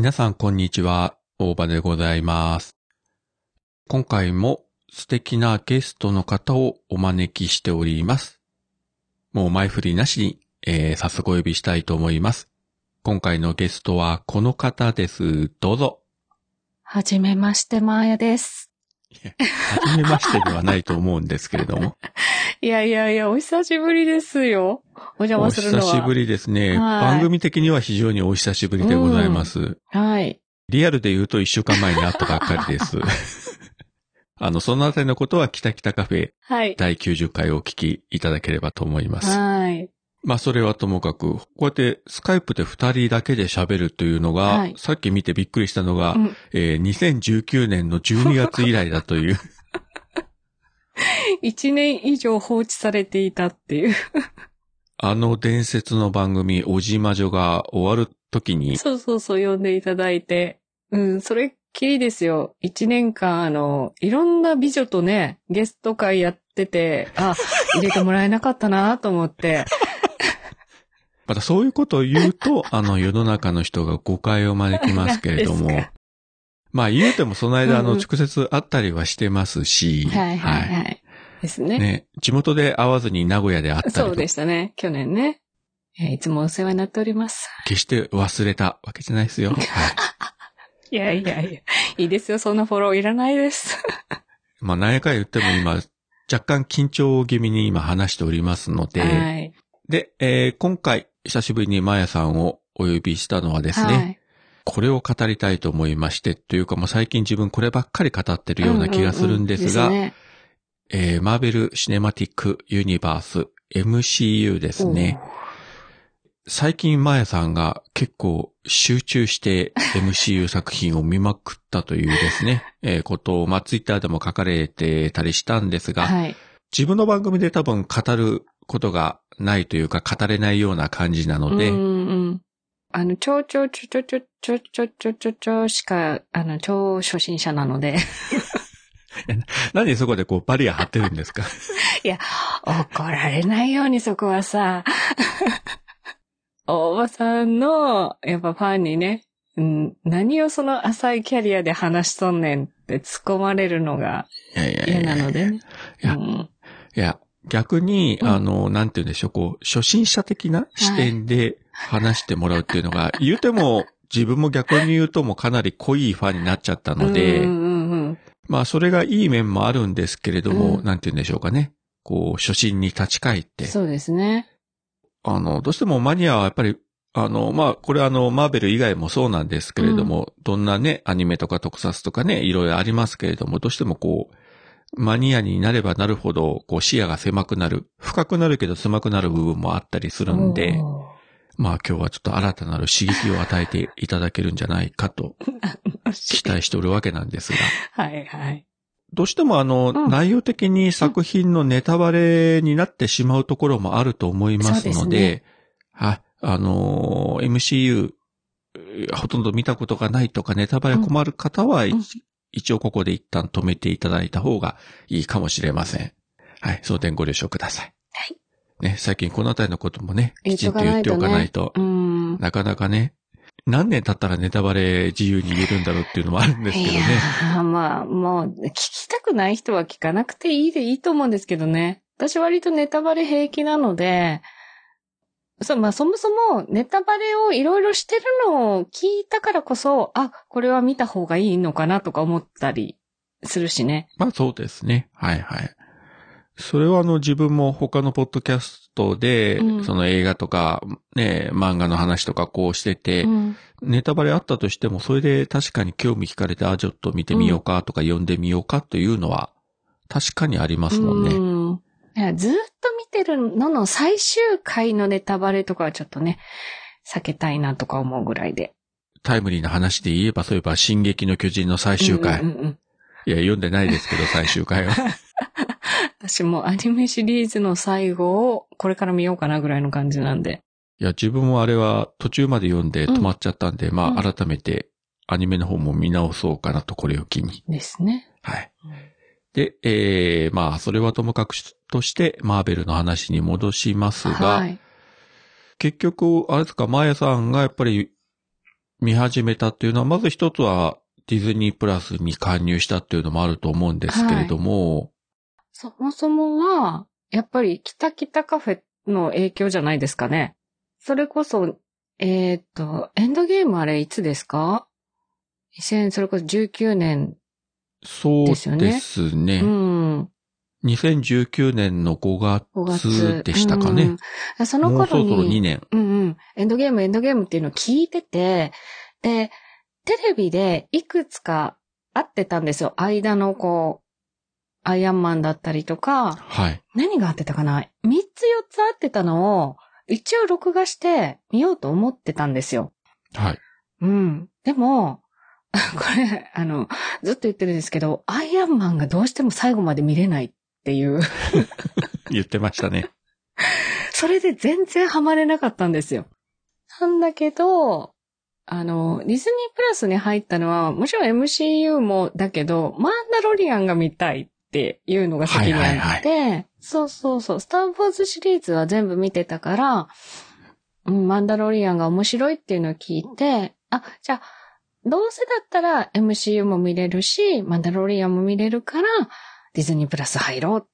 皆さんこんにちは、大場でございます。今回も素敵なゲストの方をお招きしております。もう前振りなしに、えー早速お呼びしたいと思います。今回のゲストはこの方です。どうぞ。はじめまして、まーやです。はじめましてではないと思うんですけれども。いやいやいや、お久しぶりですよ。お邪お魔するのは。久しぶりですね。はい番組的には非常にお久しぶりでございます。はい。リアルで言うと一週間前に会ったばっかりです。あの、そのあたりのことは、キタキタカフェはい。第90回をお聞きいただければと思います。はい。まあ、それはともかく、こうやってスカイプで二人だけで喋るというのが、はいさっき見てびっくりしたのが、うんえー2019年の12月以来だという、一年以上放置されていたっていう。あの伝説の番組、おじまじょが終わる時に、そうそうそう、呼んでいただいて。うん、それっきりですよ。一年間、あの、いろんな美女とね、ゲスト会やってて、あ、入れてもらえなかったなと思って。またそういうことを言うと、あの世の中の人が誤解を招きますけれどもまあ言うてもその間、あの、直接会ったりはしてますし、はいはいはい。ですね。ね、地元で会わずに名古屋で会ったりそうとでしたね。去年ね。えーいつもお世話になっております。決して忘れたわけじゃないですよ。はいいやいやいや。いいですよ、そんなフォローいらないです。まあ、何やかん言っても今、若干緊張気味に今話しておりますので、はい。で、えー今回、久しぶりにマヤさんをお呼びしたのはですね、はい。これを語りたいと思いまして、というかもう最近自分こればっかり語ってるような気がするんですが、うんうんうんえーマーベル・シネマティック・ユニバース MCU ですね。最近マヤさんが結構集中して MCU 作品を見まくったというですね、えーことを、まあ、ツイッターでも書かれてたりしたんですが、はい。自分の番組で多分語ることがないというか語れないような感じなので、うんうん。あの、ちょちょちょちょちょちょちょちょちょしか、あの、超初心者なので。なんでそこでこうバリア張ってるんですかいや怒られないようにそこはさ、大場さんの、やっぱファンにね、うん、何をその浅いキャリアで話しとんねんって突っ込まれるのが嫌なのでね。いや、逆に、うん。あの、なんて言うんでしょう、こう、初心者的な視点で話してもらうっていうのが、言うても、自分も逆に言うともかなり濃いファンになっちゃったので、うんうんうんまあ、それがいい面もあるんですけれども、うん。なんて言うんでしょうかね。こう、初心に立ち返って、そうですね。あの、どうしてもマニアはやっぱり、あの、まあ、これはあの、マーベル以外もそうなんですけれども、どんなね、アニメとか特撮とかね、いろいろありますけれども、どうしてもこう、マニアになればなるほど、こう、視野が狭くなる、深くなるけど狭くなる部分もあったりするんで、おまあ今日はちょっと新たなる刺激を与えていただけるんじゃないかとー期待しておるわけなんですが、はいはい。どうしてもあの、うん。内容的に作品のネタバレになってしまうところもあると思いますので、そうあのー MCU、えーほとんど見たことがないとかネタバレ困る方は、うん一応ここで一旦止めていただいた方がいいかもしれません。はい、その点ご了承ください。はい。ね、最近このあたりのこともね、きちんと言っておかないと、うん。なかなかね、何年経ったらネタバレ自由に言えるんだろうっていうのもあるんですけどね。いやーまあ、もう、聞きたくない人は聞かなくていいでいいと思うんですけどね。私割とネタバレ平気なので、そう、まあそもそもネタバレをいろいろしてるのを聞いたからこそ、あ、これは見た方がいいのかなとか思ったりするしね。まあそうですね。はいはい。それはあの自分も他のポッドキャストで、うんその映画とか、ね、漫画の話とかこうしてて、うん。ネタバレあったとしても、それで確かに興味惹かれて、あ、ちょっと見てみようかとか読んでみようかというのは、確かにありますもんね。ずーっと見てるのの最終回のネタバレとかはちょっとね、避けたいなとか思うぐらいで。タイムリーな話で言えば、そういえば、進撃の巨人の最終回。うんうんうんいや、読んでないですけど、最終回は。私もアニメシリーズの最後をこれから見ようかなぐらいの感じなんで。いや、自分もあれは途中まで読んで止まっちゃったんで、まあ、改めてアニメの方も見直そうかなと、これを機に。ですね。はい。で、えー、まあ、それはともかくとして、マーベルの話に戻しますが、はい。結局、あれですか、マーヤさんがやっぱり、見始めたっていうのは、まず一つはディズニープラスに加入したっていうのもあると思うんですけれども、そもそもは、やっぱり、キタキタカフェの影響じゃないですかね。それこそ、えっ、と、エンドゲームあれいつですか ?2000、それこそ19年。そうですね。うん。2019年の5月でしたかね。うん、その頃に。もうそろそろ2年。うんうん。エンドゲーム、エンドゲームっていうのを聞いてて、で、テレビでいくつか合ってたんですよ。間のこう、アイアンマンだったりとか。はい。何が合ってたかな？三つ四つ合ってたのを、一応録画して見ようと思ってたんですよ。はい。うん。でも、これ、あの、ずっと言ってるんですけど、アイアンマンがどうしても最後まで見れないっていう 言ってましたね。それで全然ハマれなかったんですよ。なんだけど、あの、ディズニープラスに入ったのは、もちろん MCU もだけど、マンダロリアンが見たいっていうのが先にあって、はいはいはい、そうそうそう、スター・ウォーズシリーズは全部見てたから、うん、マンダロリアンが面白いっていうのを聞いて、あ、じゃあ、どうせだったら MCU も見れるし、マンダロリアンも見れるから、ディズニープラス入ろうっ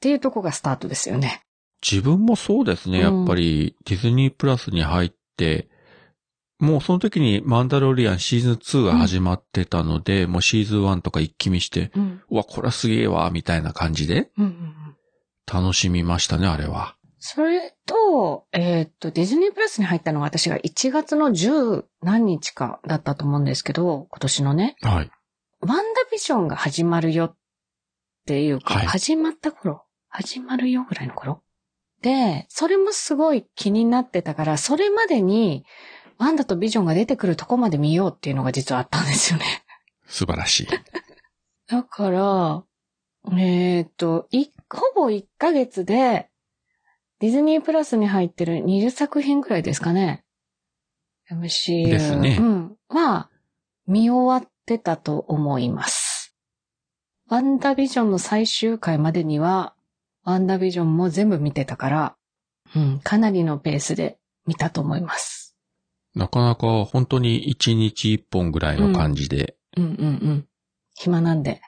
ていうとこがスタートですよね。自分もそうですね。やっぱりディズニープラスに入って、もうその時にマンダロリアンシーズン2が始まってたので、うん、もうシーズン1とか一気見して、うん、うわ、これはすげえわ、みたいな感じで、楽しみましたね、あれは。それと、えー、っと、ディズニープラスに入ったのが私が1月の10何日かだったと思うんですけど、今年のね。はい。ワンダビジョンが始まるよっていうか、はい、始まった頃、始まるよぐらいの頃。で、それもすごい気になってたから、それまでに、ワンダとビジョンが出てくるとこまで見ようっていうのが実はあったんですよね。素晴らしい。だから、えー、っと、ほぼ1ヶ月で、ディズニープラスに入ってる20作品くらいですかね。MCU。ですね。うん。は、見終わってたと思います。ワンダビジョンの最終回までには、ワンダビジョンも全部見てたから、うん、かなりのペースで見たと思います。なかなか本当に一日一本ぐらいの感じで。うん、うん、うんうん暇なんで。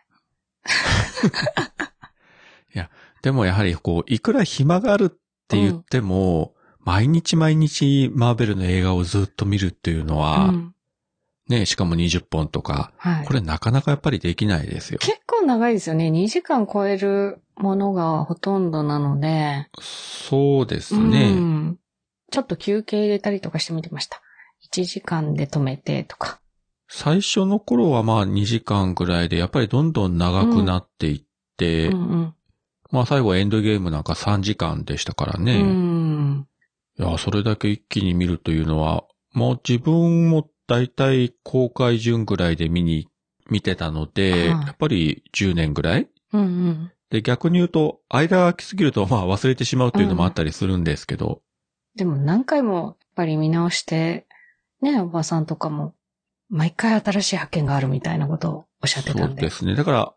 いや、でもやはりこう、いくら暇があるって言っても、うん、毎日毎日マーベルの映画をずっと見るっていうのは、うん、ね、しかも20本とか、はい、これなかなかやっぱりできないですよ。結構長いですよね。2時間超えるものがほとんどなので。そうですね、うん。ちょっと休憩入れたりとかしてみてました。1時間で止めてとか。最初の頃はまあ2時間ぐらいで、やっぱりどんどん長くなっていって、うんうんうん、まあ最後エンドゲームなんか3時間でしたからね。うん、いや、それだけ一気に見るというのは、もう自分も大体公開順ぐらいで見に、見てたので、やっぱり10年ぐらい、うんうん、で、逆に言うと、間が空きすぎると、まあ忘れてしまうというのもあったりするんですけど。うん、でも何回もやっぱり見直して、ね、おばさんとかも、毎回新しい発見があるみたいなことをおっしゃってたんで。そうですね。だから、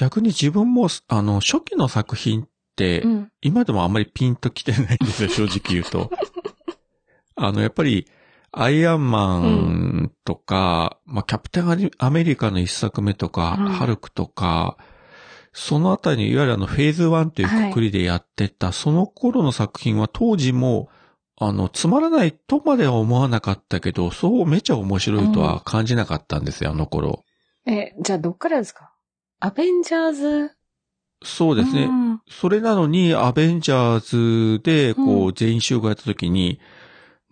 逆に自分も、あの、初期の作品って、うん、今でもあんまりピンと来てないんですよ、正直言うと。あの、やっぱり、アイアンマンとか、うん、まあ、キャプテンアメリカの一作目とか、うん、ハルクとか、そのあたりにいわゆるあのフェーズ1というくくりでやってた、はい、その頃の作品は当時も、あの、つまらないとまでは思わなかったけど、そうめちゃ面白いとは感じなかったんですよ、うん、あの頃。え、じゃあどっからですか？アベンジャーズ？そうですね。それなのに、アベンジャーズで、こう、全員集合やった時に、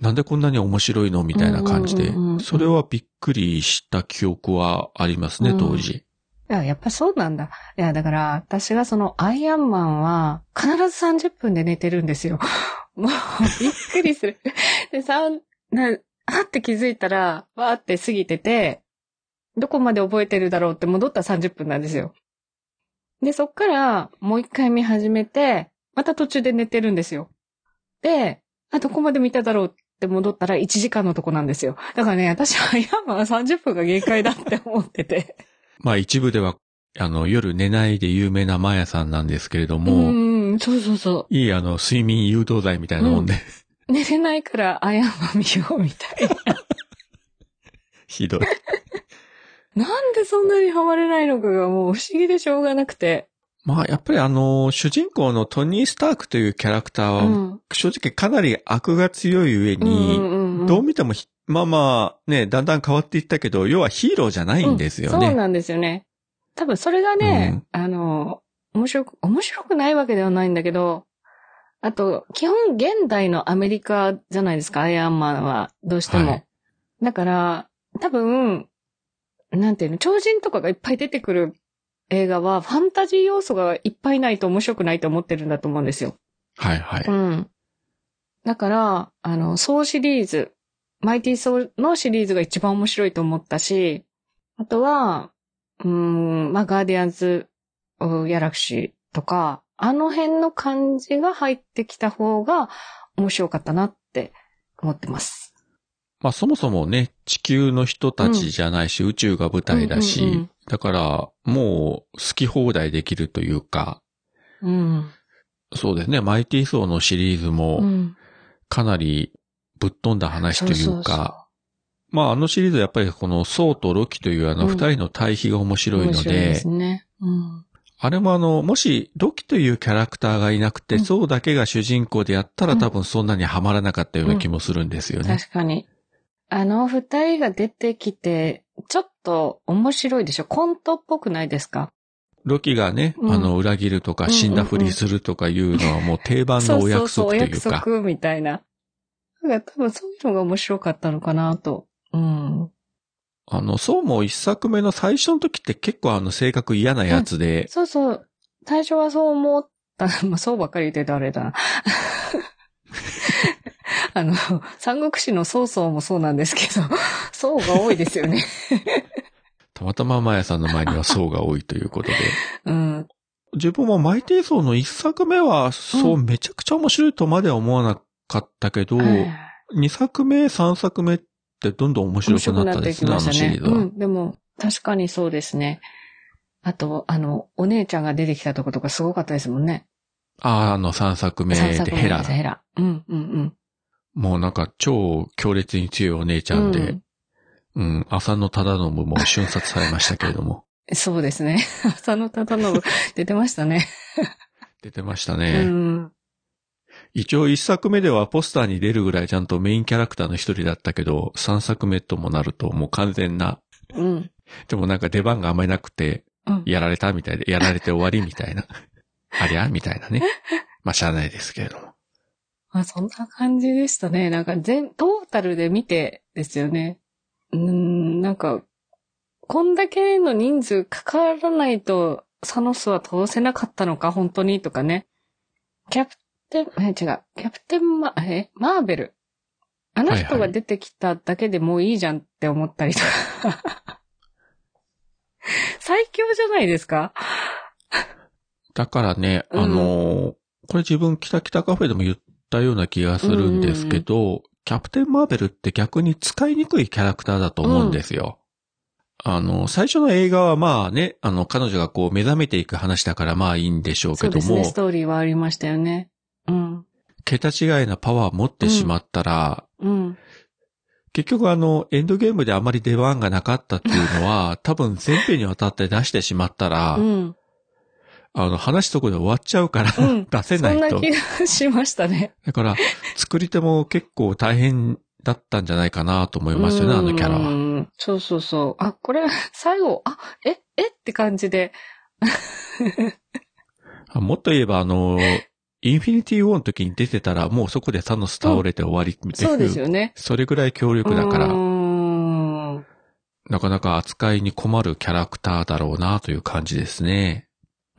なんでこんなに面白いのみたいな感じで、それはびっくりした記憶はありますね、当時。いや、やっぱそうなんだ。いや、だから、私がそのアイアンマンは、必ず30分で寝てるんですよ。もう、びっくりする。で、さ、な、あって気づいたら、わーって過ぎてて、どこまで覚えてるだろうって戻ったら30分なんですよ。で、そっから、もう一回見始めて、また途中で寝てるんですよ。で、あ、どこまで見ただろうって戻ったら1時間のとこなんですよ。だからね、私はヤマは30分が限界だって思ってて。まあ一部では、あの、夜寝ないで有名なマヤさんなんですけれども。うん、そうそうそう。いいあの、睡眠誘導剤みたいなもんで、うん。寝れないから、あやま見ようみたいな。ひどい。なんでそんなにハマれないのかがもう不思議でしょうがなくて。まあ、やっぱりあの、主人公のトニー・スタークというキャラクターは、うん。正直かなり悪が強い上に、うんうんうんどう見てもひ、まあまあ、ね、だんだん変わっていったけど、要はヒーローじゃないんですよね。うんそうなんですよね。多分それがね、あの、面白く、面白くないわけではないんだけど、あと、基本現代のアメリカじゃないですか、アイアンマンは、どうしても。はいだから、多分、なんていうの、超人とかがいっぱい出てくる映画は、ファンタジー要素がいっぱいないと面白くないと思ってるんだと思うんですよ。はいはい。うん。だから、あの、ソーシリーズ、マイティーソーのシリーズが一番面白いと思ったし、あとは、うーん、まあ、ガーディアンズ・ギャラクシーとか、あの辺の感じが入ってきた方が面白かったなって思ってます。まあそもそもね、地球の人たちじゃないし、宇宙が舞台だし、うんうんうんだから、もう好き放題できるというか、うん。そうですね、マイティーソーのシリーズうもん。かなりぶっ飛んだ話というか、そうそうそうまああのシリーズはやっぱりこのソーとロキというあのうん二人の対比が面白いの面白いで、ですね。うん。あれもあの、もしロキというキャラクターがいなくて、うんソーだけが主人公でやったら多分そんなにはまらなかったような気もするんですよね。確かに。あの二人が出てきて、ちょっと面白いでしょ？コントっぽくないですか？ロキがね、うんあの、裏切るとかうんうんうん死んだふりするとかいうのはもう定番のお約束というそうそうそう、おか。約束みたいな。だから多分そういうのが面白かったのかなと。うん。あの、そうも一作目の最初の時って結構あの性格嫌なやつで、そうそう。最初はそう思った。まあそうばっかり言ってたあれだな。あの、三国志の曹操もそうなんですけど、曹が多いですよね。たまたまマヤさんの前にはそうが多いということで。うん。自分もマイティーソーの一作目は、そううめちゃくちゃ面白いとまでは思わなかったけど、はい二作目、三作目ってどんどん面白くなったですね、あのシリーズは。うん。でも、確かにそうですね。あと、あの、お姉ちゃんが出てきたとことかすごかったですもんね。ああ、あの三作目三でヘラ。ヘラ。うん、うん、もうなんか超強烈に強いお姉ちうん。ゃんで、うんうん、浅野忠信も瞬殺されましたけれども。そうですね。浅野忠信出てましたね。出てましたうね。ん。一応一作目ではポスターに出るぐらいちゃんとメインキャラクターの一人だったけど、三作目ともなるともう完全な、うん。でもなんか出番があんまりなくて、うん。やられたみたいで、やられて終わりみたいな。ありゃみたいなね。まあ、しゃあないですけれども。まあ、そんな感じでしたね。なんか全、トータルで見てですよね。うーん、なんか、こんだけの人数かからないと、サノスは通せなかったのか、本当にとかね。キャプテン、え、違う。キャプテンマ、え、マーベル。あのはいはい人が出てきただけでもういいじゃんって思ったりとか。最強じゃないですか？だからね、うんあのーこれ自分キタキタカフェでも言ったような気がするんですけど、キャプテンマーベルって逆に使いにくいキャラクターだと思うんですよ。あの、最初の映画はまあね、あの、彼女がこう目覚めていく話だからまあいいんでしょうけども、そうですね、ストーリーはありましたよね。うん。桁違いなパワー持ってしまったら、うん。結局あの、エンドゲームであまり出番がなかったっていうのは、多分全編にわたって出してしまったら、うん。あの、話そこで終わっちゃうから、うん 出せないとそんな。気がしましたね。だから、作り手も結構大変だったんじゃないかなと思いますよね、あのキャラうは。んそうそうそう。あ、これ、最後、あ、え、え？って感じで。もっと言えば、あの、インフィニティウォーの時に出てたら、もうそこでサノス倒れて終わりみたいな。そうですよね。それぐらい強力だから、んなかなか扱いに困るキャラクターだろうなという感じですね。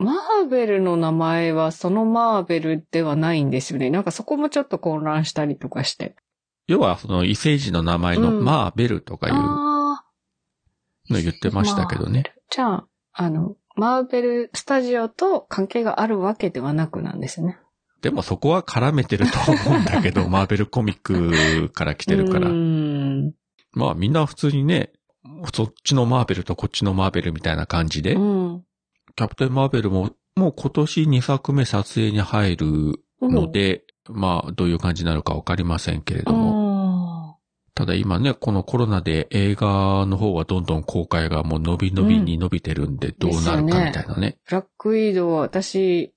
マーベルの名前はそのマーベルではないんですよね。なんかそこもちょっと混乱したりとかして。要は、その異星人の名前のうんマーベルとかいうのあ言ってましたけどね。あ。じゃあ、あの、マーベルスタジオと関係があるわけではなくなんですね。でもそこは絡めてると思うんだけど、マーベルコミックから来てるから。まあみんな普通にね、そっちのマーベルとこっちのマーベルみたいな感じで、うん。キャプテンマーベルももう今年2作目撮影に入るので、まあどういう感じになるかわかりませんけれども、も。ただ今ね、このコロナで映画の方はどんどん公開がもう伸び伸びに伸びてるんで、どうなるかみたいなね。ブラックウィドウは私、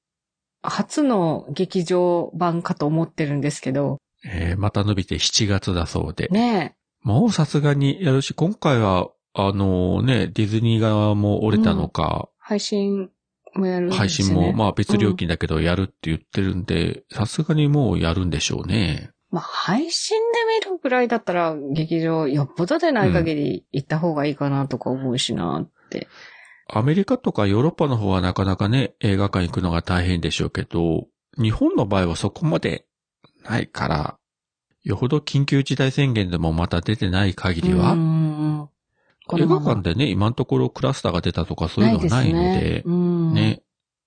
初の劇場版かと思ってるんですけど、えーまた伸びて7月だそうで。ねもうさすがにやるし、今回は、あのね、ディズニー側も折れたのか、配信もやるんですね。配信もまあ別料金だけどやるって言ってるんで、さすがにもうやるんでしょうね。まあ、配信で見るぐらいだったら、劇場、よっぽどでない限り行った方がいいかなとか思うしなって。アメリカとかヨーロッパの方はなかなかね、映画館行くのが大変でしょうけど、日本の場合はそこまでないから、よほど緊急事態宣言でもまた出てない限りは、うんうんうんこ映画のまま。館でね、今のところクラスターが出たとかそういうのはないので、ですね。うん。ね、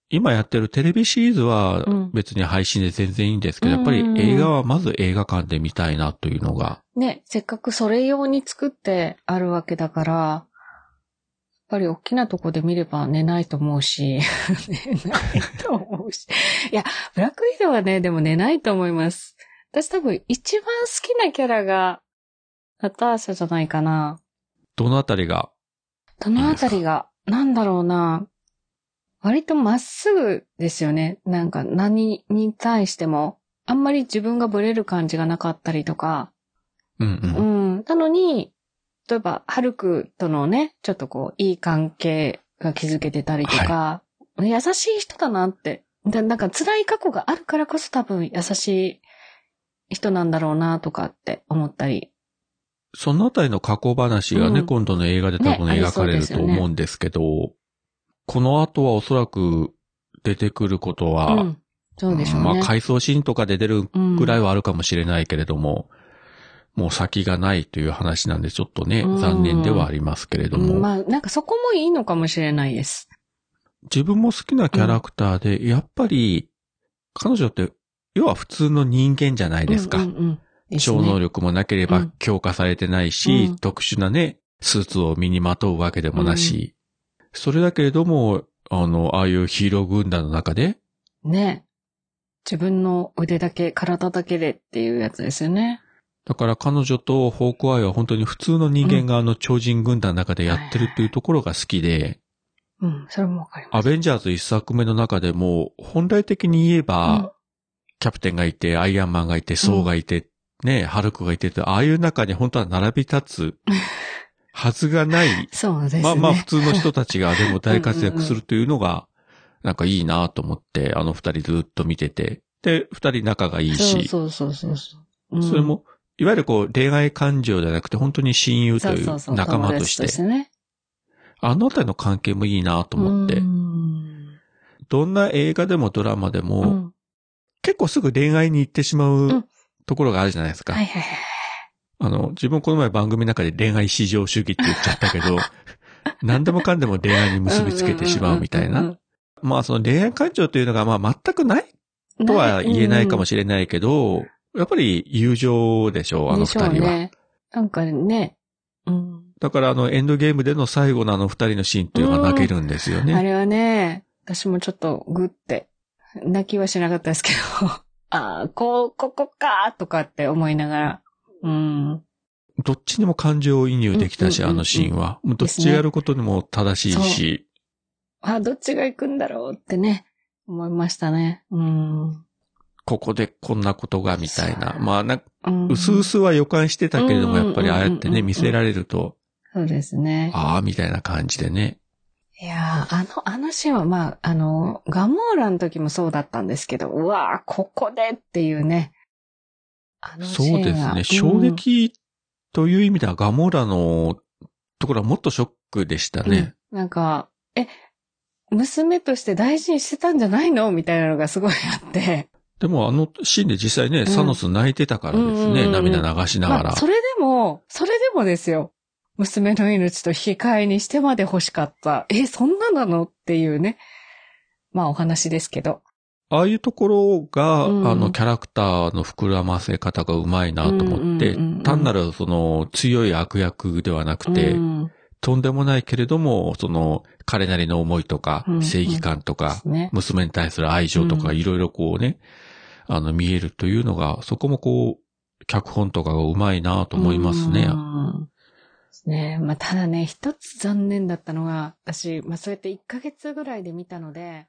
今やってるテレビシリーズはうん。別に配信で全然いいんですけど、やっぱり映画はまず映画館で見たいなというのが、ね、せっかくそれ用に作ってあるわけだから、やっぱり大きなとこで見れば寝ないと思うし、寝ないと思うし。いや、ブラックウィドウはね、でも寝ないと思います。私多分一番好きなキャラが、ナターシャじゃないかな。どのあたりが、どのあたりが、なんだろうな。割とまっすぐですよね。なんか何に対しても、あんまり自分がブレる感じがなかったりとか、うんう。うんん。なのに、例えば、ハルクとのね、ちょっとこう、いい関係が築けてたりとか、優しい人だなって。でなんか辛い過去があるからこそ多分優しい人なんだろうなとかって思ったり。そのあたりの過去話がね、うん今度の映画で多分ね描かれると思うんですけど、この後はおそらく出てくることは、うん。そうでしょうね。まあ回想シーンとかで出るうんぐらいはあるかもしれないけれども、もう先がないという話なんでちょっとね、うん残念ではありますけれども、うんまあ、なんかそこもいいのかもしれないです。自分も好きなキャラクターで、やっぱり、彼女って、要は普通の人間じゃないですか。うんうんうん超能力もなければうん。強化されてないし、うん。特殊なね、スーツを身にまとうわけでもなし、それだけれども、あの、ああいうヒーロー軍団の中で、ね。自分の腕だけ、体だけでっていうやつですよね。だから彼女とホークアイは本当に普通の人間があの超人軍団の中でやってるっていうところが好きで、うん、それもわかります。アベンジャーズ一作目の中でも、本来的に言えば、うん。キャプテンがいて、アイアンマンがいて、ソーがいて、ね、ハルクがいてって、ああいう中に本当は並び立つ はずがない、そうですね。まあまあ普通の人たちがでも大活躍するというのが、なんかいいなと思って、あの二人ずっと見てて、で、二人仲がいいし、そうそうそうそう。う。ん。それ、も、いわゆるこう恋愛感情じゃなくて本当に親友といそうそうそうう仲間として。友達、ね、あのあたりの関係もいいなと思って。う、ん。どんな映画でもドラマでも、うん。結構すぐ恋愛に行ってしまううんところがあるじゃないですか。はいはいはい。あの、自分この前番組の中で恋愛至上主義って言っちゃったけど、何でもかんでも恋愛に結びつけてしまうみたいな。まあその恋愛感情というのがまあ全くないうん。とは言えないかもししれないけど、やっぱり友情でしょう、あの二人は。ね。なんかね、うん。だからあのエンドゲームでの最後のあの二人のシーンっていうのが泣けるんですよね。あれはね、私もちょっとグって、泣きはしなかったですけど、ああ、こう、ここかとかって思いながら、うん。どっちにも感情移入できたし、うんうんうんうんあのシーンは。どっちやることにも正しいし、あ、どっちが行くんだろうってね、思いましたね。うん。ここでこんなことがみたいな。まあな、うんうすうすは予感してたけれども、うんやっぱりああやってね、うん見せられると、そうですね。ああ、みたいな感じでね。いやーあの、あのシーンは、まあ、あの、ガモーラの時もそうだったんですけど、うわーここでっていうね。あのシそうーンはですね。衝撃という意味ではガモーラのところはもっとショックでしたうんね。うんなんか、え、娘として大事にしてたんじゃないのみたいなのがすごいあって。でもあのシーンで実際ね、んサノス泣いてたからですね。うんうんうんうん涙流しながら。まあ、それでも、それでもですよ。娘の命と引き換えにしてまで欲しかった。え、そんななの？っていうね。まあお話ですけど。ああいうところが、うんあの、キャラクターの膨らませ方がうまいなと思って、うんうんうんうん単なるその強い悪役ではなくて、うんとんでもないけれども、その、彼なりの思いとかうんう、ん正義感とでか、すね。娘に対する愛情とか、うんいろいろこうね、あの、見えるというのが、そこもこう、脚本とかがうまいなと思いますね。うんね。まあ、ただね、一つ残念だったのが、私、まあ、そうやって1ヶ月ぐらいで見たので、